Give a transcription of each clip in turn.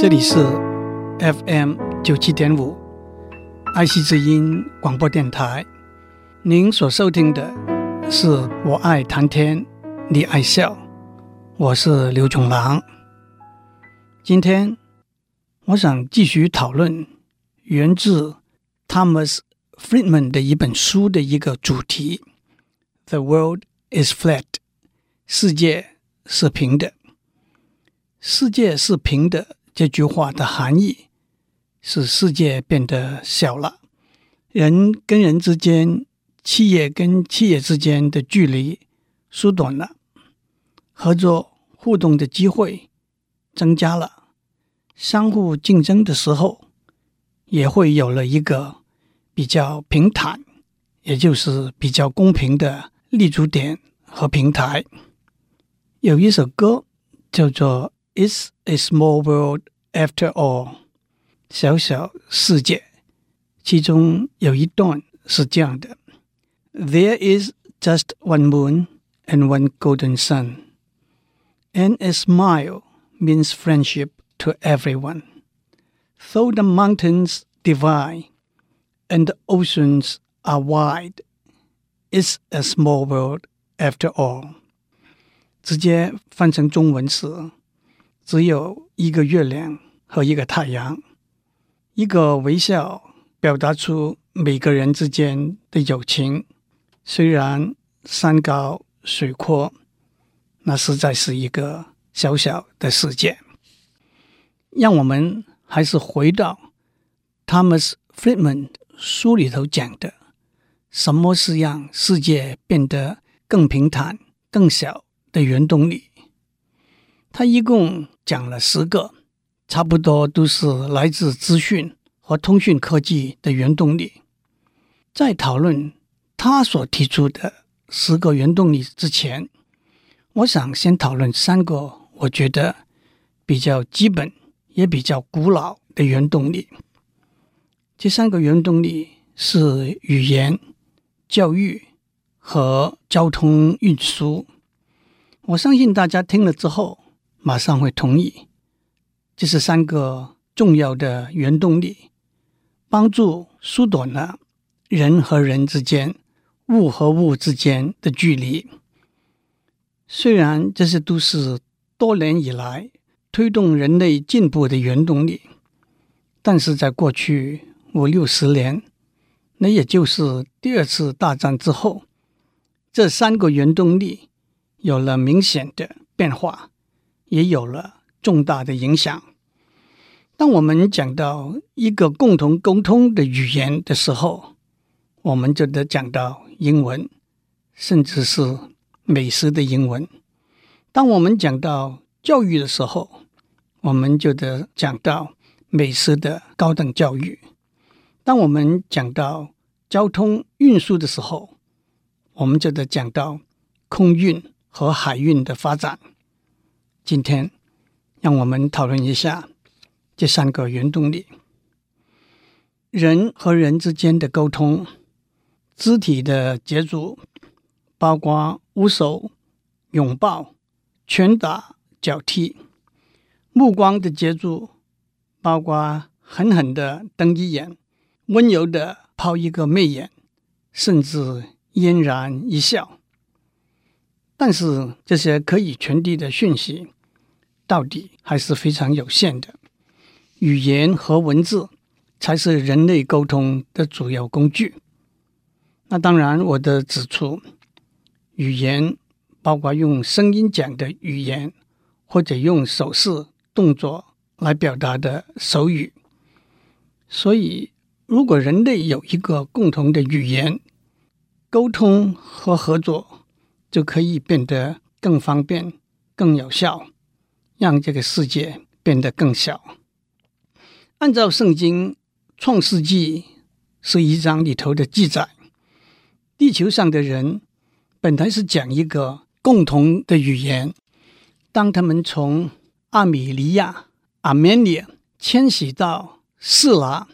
这里是 FM 九七点五爱惜之音广播电台。您所收听的是我爱谈天，你爱笑，我是刘炯郎。今天我想继续讨论源自 Thomas Friedman 的一本书的一个主题：The world is flat，世界是平的。世界是平的。这句话的含义是世界变得小了，人跟人之间、企业跟企业之间的距离缩短了，合作互动的机会增加了，相互竞争的时候也会有了一个比较平坦，也就是比较公平的立足点和平台。有一首歌叫做。It's a small world after all，小小世界。其中有一段是这样的：There is just one moon and one golden sun, and a smile means friendship to everyone. Though the mountains divide and the oceans are wide, it's a small world after all。直接翻成中文是。 只有一个月亮和一个太阳，一个微笑表达出每个人之间的友情。虽然山高水阔，那实在是一个小小的世界。让我们还是回到 Thomas Friedman 书里头讲的：什么是让世界变得更平坦、更小的原动力？他一共讲了十个，差不多都是来自资讯和通讯科技的原动力。在讨论他所提出的十个原动力之前，我想先讨论三个我觉得比较基本也比较古老的原动力。这三个原动力是语言、教育和交通运输。我相信大家听了之后，马上会同意，这是三个重要的原动力，帮助缩短了人和人之间、物和物之间的距离。虽然这些都是多年以来推动人类进步的原动力，但是在过去五六十年，那也就是第二次大战之后，这三个原动力有了明显的变化。也有了重大的影响。当我们讲到一个共同沟通的语言的时候，我们就得讲到英文，甚至是美式的英文。当我们讲到教育的时候，我们就得讲到美式的高等教育。当我们讲到交通运输的时候，我们就得讲到空运和海运的发展。今天，让我们讨论一下这三个原动力：人和人之间的沟通，肢体的接触，包括握手、拥抱、拳打脚踢；目光的接触，包括狠狠的瞪一眼，温柔的抛一个媚眼，甚至嫣然一笑。但是，这些可以传递的讯息，到底还是非常有限的。语言和文字才是人类沟通的主要工具。那当然，我的指出，语言包括用声音讲的语言，或者用手势动作来表达的手语。所以，如果人类有一个共同的语言，沟通和合作就可以变得更方便、更有效。让这个世界变得更小。按照圣经创世纪十一章里头的记载，地球上的人本来是讲一个共同的语言。当他们从阿米利亚 （Armenia） 迁徙到示拿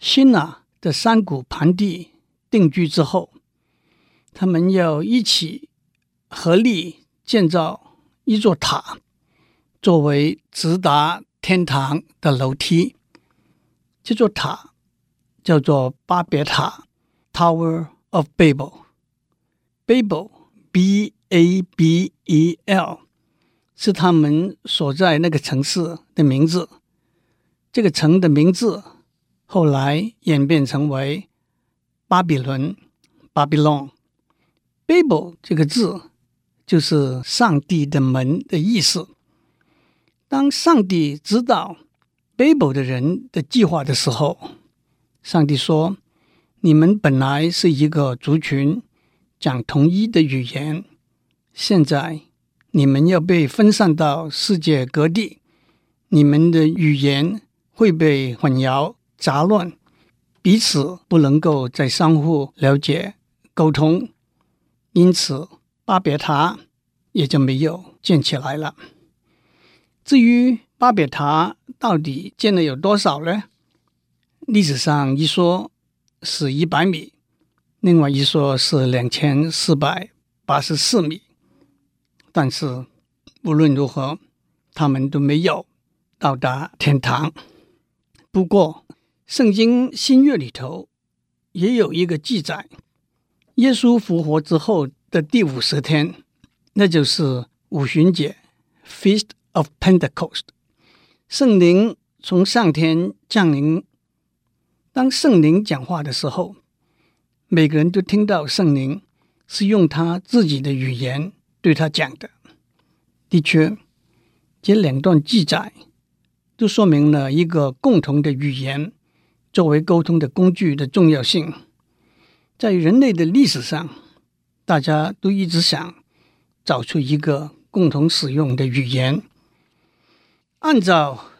（Shinar） 的山谷盆地定居之后，他们要一起合力建造一座塔。作为直达天堂的楼梯。这座塔叫做巴别塔 （Tower of Babel）。Babel，B-A-B-E-L，是他们所在那个城市的名字。这个城的名字后来演变成为巴比伦 （Babylon）。Babel 这个字就是上帝的门的意思。当上帝知道 Babel 的人的计划的时候，上帝说：“你们本来是一个族群，讲同一的语言，现在你们要被分散到世界各地，你们的语言会被混淆、杂乱，彼此不能够再相互了解、沟通，因此巴别塔也就没有建起来了。”至于巴别塔到底建了有多少呢？历史上一说是一百米，另外一说是两千四百八十四米。但是无论如何，他们都没有到达天堂。不过，圣经新约里头也有一个记载：耶稣复活之后的第五十天，那就是五旬节 （Feast）。of Pentecost，圣灵从上天降临。当圣灵讲话的时候，每个人都听到圣灵是用他自己的语言对他讲的。的确，这两段记载都说明了一个共同的语言作为沟通的工具的重要性。在人类的历史上，大家都一直想找出一个共同使用的语言。按照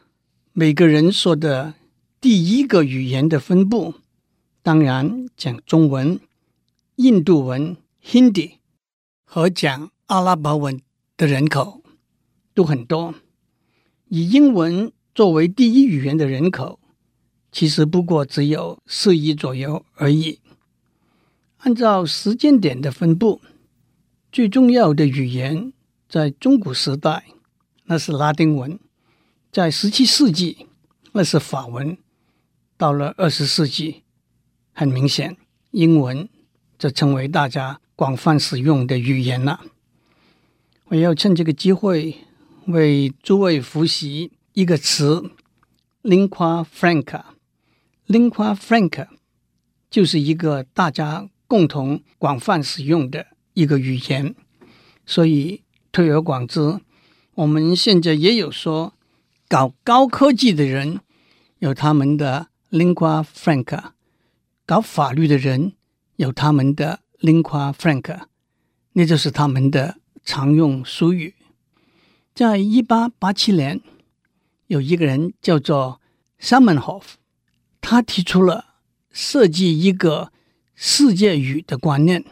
每个人说的第一个语言的分布，当然讲中文、印度文 （Hindi） 和讲阿拉伯文的人口都很多。以英文作为第一语言的人口，其实不过只有四亿左右而已。按照时间点的分布，最重要的语言在中古时代，那是拉丁文。在十七世纪，那是法文；到了二十世纪，很明显，英文则成为大家广泛使用的语言了。我要趁这个机会为诸位复习一个词：lingua franca。lingua franca 就是一个大家共同广泛使用的一个语言。所以，推而广之，我们现在也有说。搞高科技的人有他们的 lingua franca，搞法律的人有他们的 lingua franca，那就是他们的常用俗语。在一八八七年，有一个人叫做 Zamenhof，他提出了设计一个世界语的观念，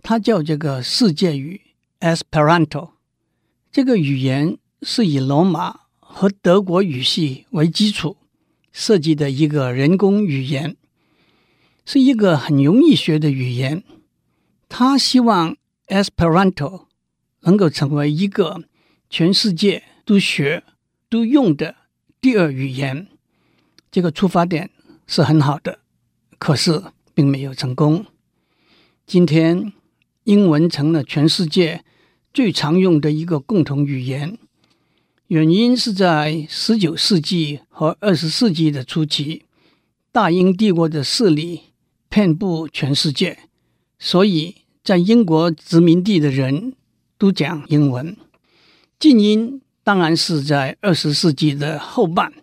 他叫这个世界语 Esperanto。这个语言是以罗马。和德国语系为基础设计的一个人工语言，是一个很容易学的语言。他希望 Esperanto 能够成为一个全世界都学、都用的第二语言。这个出发点是很好的，可是并没有成功。今天，英文成了全世界最常用的一个共同语言。原因是在十九世纪和二十世纪的初期，大英帝国的势力遍布全世界，所以在英国殖民地的人都讲英文。近因当然是在二十世纪的后半，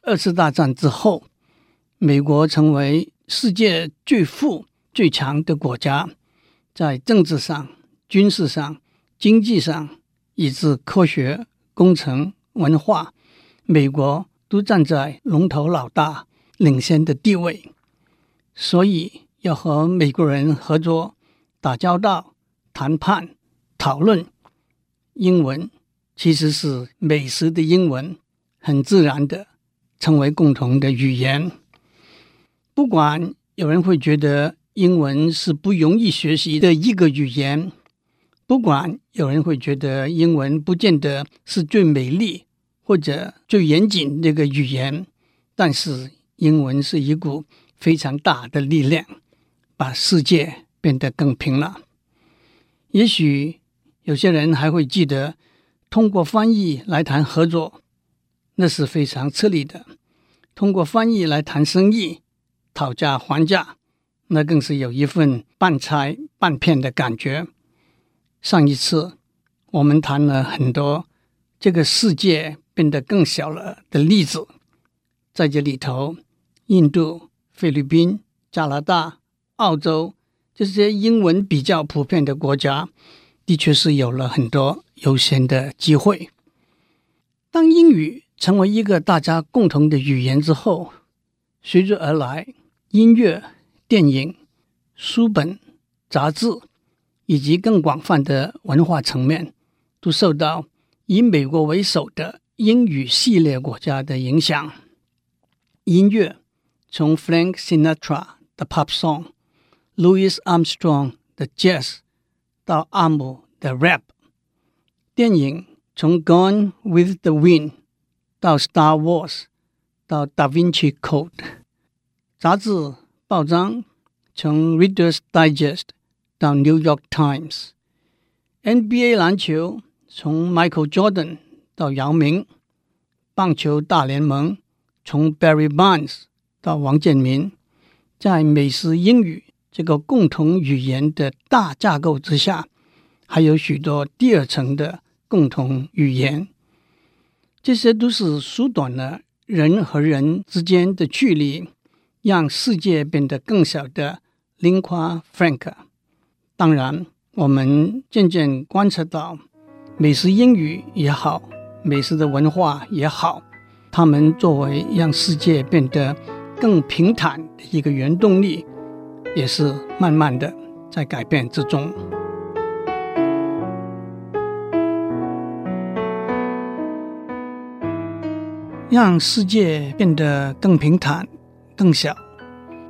二次大战之后，美国成为世界最富最强的国家，在政治上、军事上、经济上，以至科学。工程、文化，美国都站在龙头老大、领先的地位，所以要和美国人合作、打交道、谈判、讨论，英文其实是美式的英文，很自然的成为共同的语言。不管有人会觉得英文是不容易学习的一个语言。不管有人会觉得英文不见得是最美丽或者最严谨的一个语言，但是英文是一股非常大的力量，把世界变得更平了。也许有些人还会记得，通过翻译来谈合作，那是非常吃力的；通过翻译来谈生意，讨价还价，那更是有一份半拆半骗的感觉。上一次我们谈了很多这个世界变得更小了的例子，在这里头，印度、菲律宾、加拿大、澳洲这些英文比较普遍的国家，的确是有了很多优先的机会。当英语成为一个大家共同的语言之后，随之而来，音乐、电影、书本、杂志。以及更广泛的文化层面，都受到以美国为首的英语系列国家的影响。音乐从 Frank Sinatra 的 Pop Song、Louis Armstrong 的 Jazz 到阿姆的 Rap；电影从 Gone with the Wind 到 Star Wars 到 Da Vinci Code；杂志报章从 Reader's Digest。到《New York Times》，NBA 篮球从 Michael Jordan 到姚明，棒球大联盟从 Barry Bonds 到王建民，在美式英语这个共同语言的大架构之下，还有许多第二层的共同语言，这些都是缩短了人和人之间的距离，让世界变得更小的 lingua franca。当然，我们渐渐观察到，美式英语也好，美式的文化也好，它们作为让世界变得更平坦的一个原动力，也是慢慢的在改变之中。让世界变得更平坦、更小，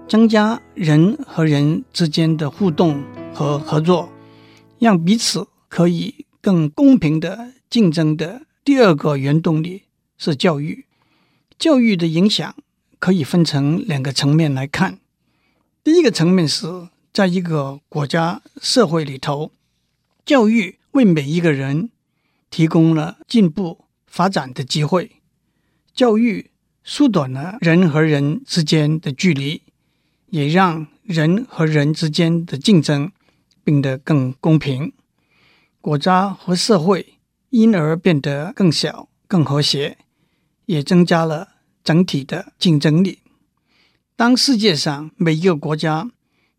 增加人和人之间的互动。和合作，让彼此可以更公平的竞争的第二个原动力是教育。教育的影响可以分成两个层面来看。第一个层面是在一个国家社会里头，教育为每一个人提供了进步发展的机会，教育缩短了人和人之间的距离，也让人和人之间的竞争。变得更公平，国家和社会因而变得更小、更和谐，也增加了整体的竞争力。当世界上每一个国家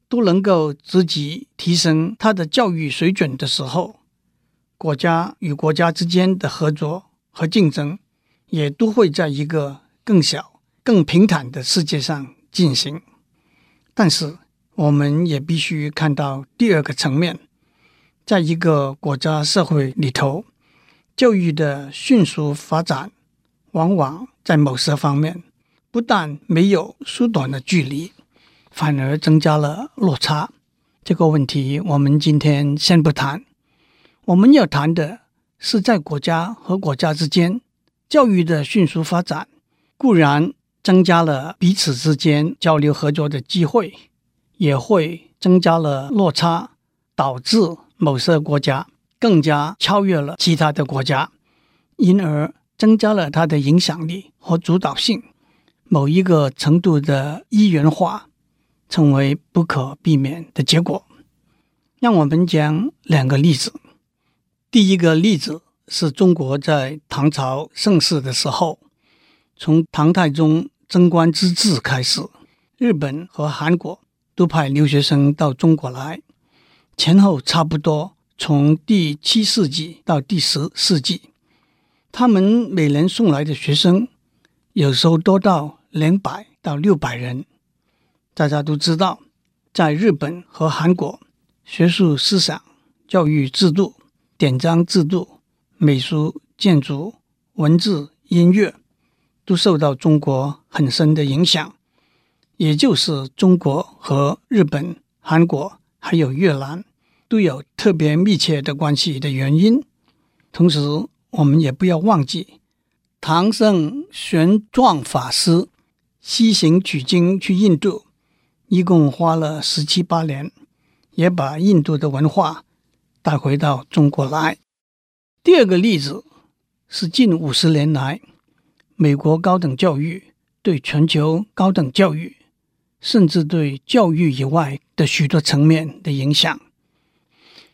都能够自己提升它的教育水准的时候，国家与国家之间的合作和竞争也都会在一个更小、更平坦的世界上进行。但是，我们也必须看到第二个层面，在一个国家社会里头，教育的迅速发展，往往在某些方面不但没有缩短了距离，反而增加了落差。这个问题我们今天先不谈，我们要谈的是在国家和国家之间，教育的迅速发展固然增加了彼此之间交流合作的机会。也会增加了落差，导致某些国家更加超越了其他的国家，因而增加了它的影响力和主导性。某一个程度的一元化成为不可避免的结果。让我们讲两个例子。第一个例子是中国在唐朝盛世的时候，从唐太宗贞观之治开始，日本和韩国。都派留学生到中国来，前后差不多从第七世纪到第十世纪，他们每年送来的学生有时候多到两百到六百人。大家都知道，在日本和韩国，学术思想、教育制度、典章制度、美术、建筑、文字、音乐，都受到中国很深的影响。也就是中国和日本、韩国还有越南都有特别密切的关系的原因。同时，我们也不要忘记，唐僧玄奘法师西行取经去印度，一共花了十七八年，也把印度的文化带回到中国来。第二个例子是近五十年来，美国高等教育对全球高等教育，甚至对教育以外的许多层面的影响。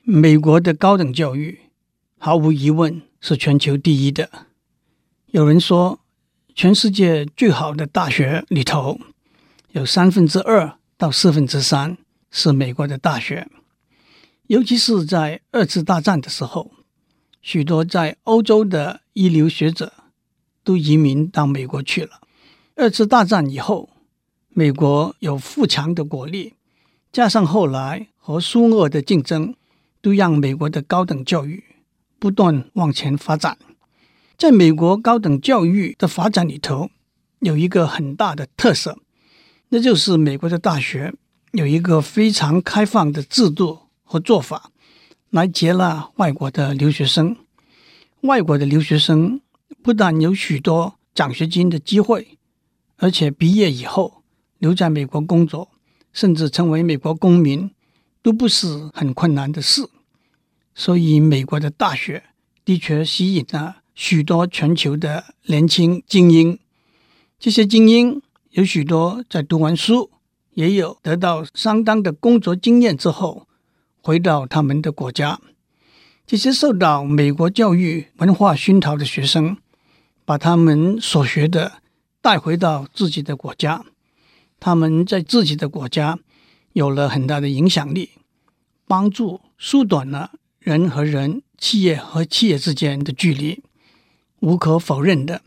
美国的高等教育毫无疑问是全球第一的。有人说，全世界最好的大学里头，有三分之二到四分之三是美国的大学。尤其是在二次大战的时候，许多在欧洲的一流学者都移民到美国去了。二次大战以后，美国有富强的国力，加上后来和苏俄的竞争，都让美国的高等教育不断往前发展。在美国高等教育的发展里头，有一个很大的特色，那就是美国的大学有一个非常开放的制度和做法，来接纳外国的留学生。外国的留学生不但有许多奖学金的机会，而且毕业以后留在美国工作，甚至成为美国公民，都不是很困难的事。所以，美国的大学的确吸引了。许多全球的年轻精英，这些精英有许多在读完书，也有得到相当的工作经验之后，回到他们的国家。这些受到美国教育文化熏陶的学生，把他们所学的带回到自己的国家，他们在自己的国家有了很大的影响力，帮助缩短了人和人、企业和企业之间的距离。无可否认的，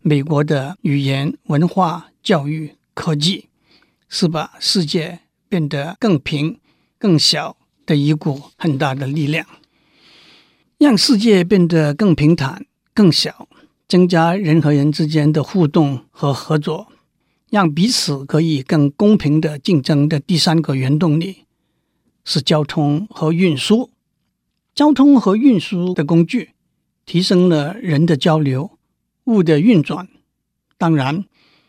美国的语言、文化、教育、科技，是把世界变得更平、更小的一股很大的力量。让世界变得更平坦、更小，增加人和人之间的互动和合作，让彼此可以更公平的竞争的第三个原动力是交通和运输。交通和运输的工具。提升了人的交流、物的运转。当然，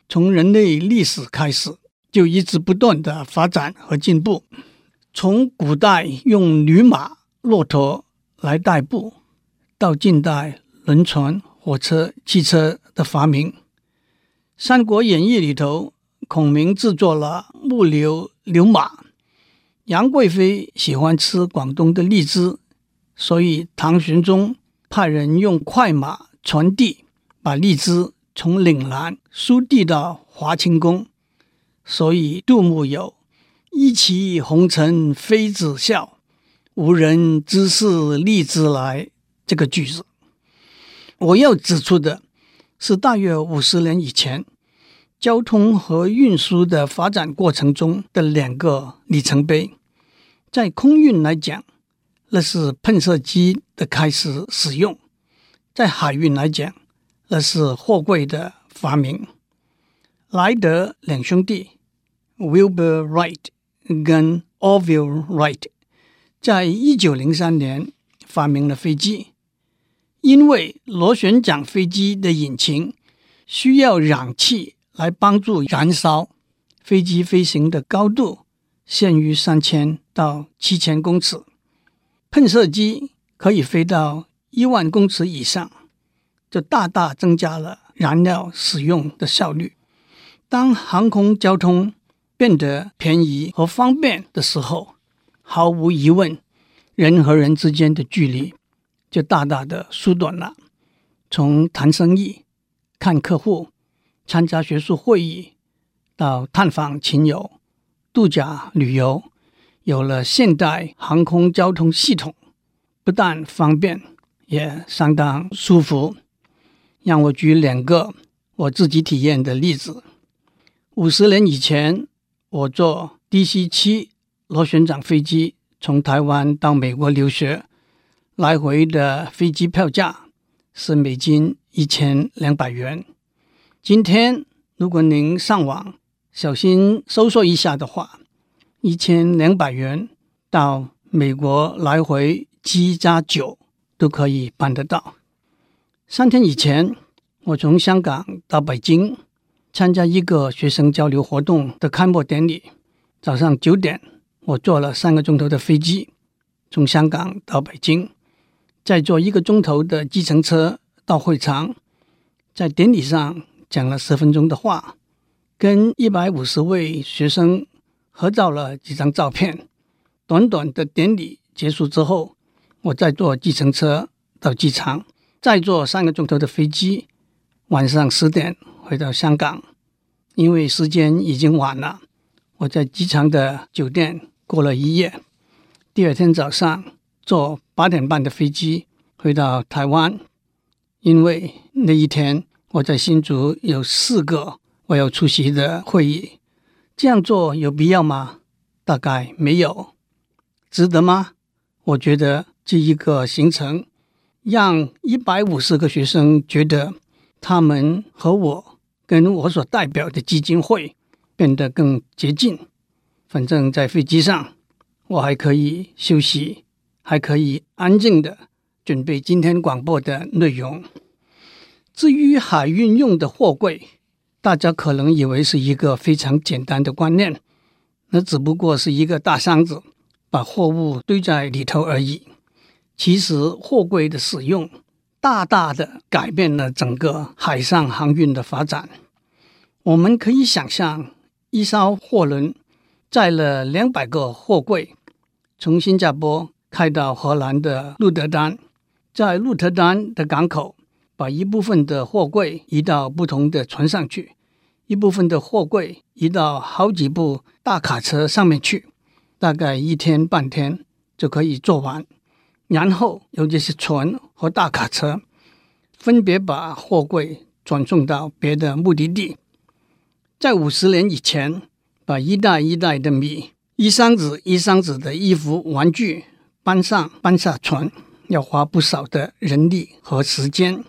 从人类历史开始，就一直不断的发展和进步。从古代用驴马、骆驼来代步，到近代轮船、火车、汽车的发明，《三国演义》里头，孔明制作了木牛流马。杨贵妃喜欢吃广东的荔枝，所以唐玄宗。派人用快马传递，把荔枝从岭南输递到华清宫。所以杜牧有“一骑红尘妃子笑，无人知是荔枝来”这个句子。我要指出的是，大约五十年以前，交通和运输的发展过程中的两个里程碑。在空运来讲，那是喷射机的开始使用，在海运来讲，那是货柜的发明。莱德两兄弟 Wilbur Wright 跟 Orville Wright 在一九零三年发明了飞机，因为螺旋桨飞机的引擎需要氧气来帮助燃烧，飞机飞行的高度限于三千到七千公尺。喷射机可以飞到一万公尺以上，就大大增加了燃料使用的效率。当航空交通变得便宜和方便的时候，毫无疑问，人和人之间的距离就大大的缩短了。从谈生意、看客户、参加学术会议，到探访亲友、度假旅游。有了现代航空交通系统，不但方便，也相当舒服。让我举两个我自己体验的例子。五十年以前，我坐 DC-7 螺旋桨飞机从台湾到美国留学，来回的飞机票价是美金一千两百元。今天，如果您上网小心搜索一下的话，一千两百元到美国来回七加九都可以办得到。三天以前，我从香港到北京参加一个学生交流活动的开幕典礼。早上九点，我坐了三个钟头的飞机，从香港到北京，再坐一个钟头的计程车到会场，在典礼上讲了十分钟的话，跟一百五十位学生合照了几张照片。短短的典礼结束之后，我再坐计程车到机场，再坐三个钟头的飞机。晚上十点回到香港，因为时间已经晚了，我在机场的酒店过了一夜。第二天早上坐八点半的飞机回到台湾，因为那一天我在新竹有四个我要出席的会议。这样做有必要吗？大概没有。值得吗？我觉得这一个行程让一百五十个学生觉得。他们和我跟我所代表的基金会变得更接近。反正，在飞机上，我还可以休息，还可以安静的准备今天广播的内容。至于海运用的货柜，大家可能以为是一个非常简单的观念，那只不过是一个大箱子，把货物堆在里头而已。其实，货柜的使用。大大的改变了整个海上航运的发展。我们可以想象，一艘货轮载了两百个货柜，从新加坡开到荷兰的鹿特丹，在鹿特丹的港口，把一部分的货柜移到不同的船上去，一部分的货柜移到好几部大卡车上面去，大概一天半天就可以做完。然后由这些船和大卡车分别把货柜转送到别的目的地。在五十年以前，把一袋一袋的米、一箱子一箱子的衣服、玩具搬上搬下船，要花不少的人力和时间。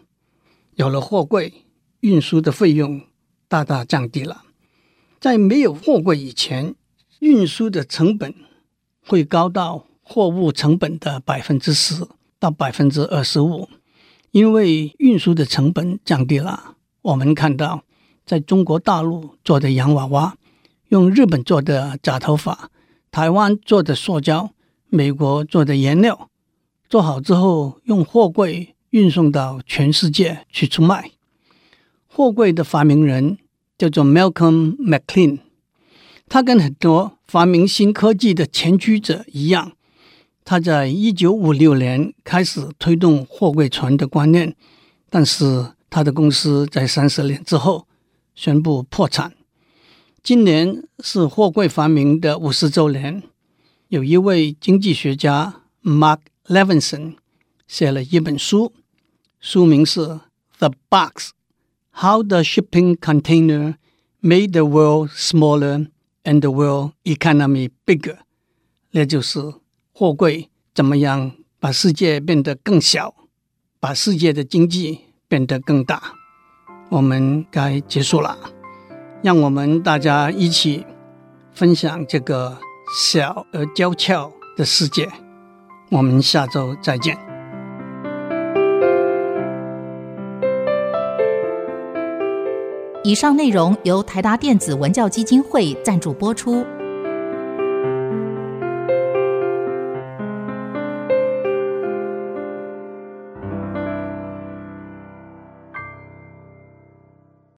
有了货柜，运输的费用大大降低了。在没有货柜以前，运输的成本会高到。货物成本的百分之十到百分之二十五，因为运输的成本降低了。我们看到，在中国大陆做的洋娃娃，用日本做的假头发，台湾做的塑胶，美国做的颜料，做好之后用货柜运送到全世界去出卖。货柜的发明人叫做 Malcolm McLean，他跟很多发明新科技的前驱者一样。他在一九五六年开始推动货柜船的观念，但是他的公司在三十年之后宣布破产。今年是货柜发明的五十周年，有一位经济学家 Mark Levinson 写了一本书，书名是《The Box: How the Shipping Container Made the World Smaller and the World Economy Bigger》，那就是。货柜怎么样把世界变得更小，把世界的经济变得更大？我们该结束了，让我们大家一起分享这个小而娇俏的世界。我们下周再见。以上内容由台达电子文教基金会赞助播出。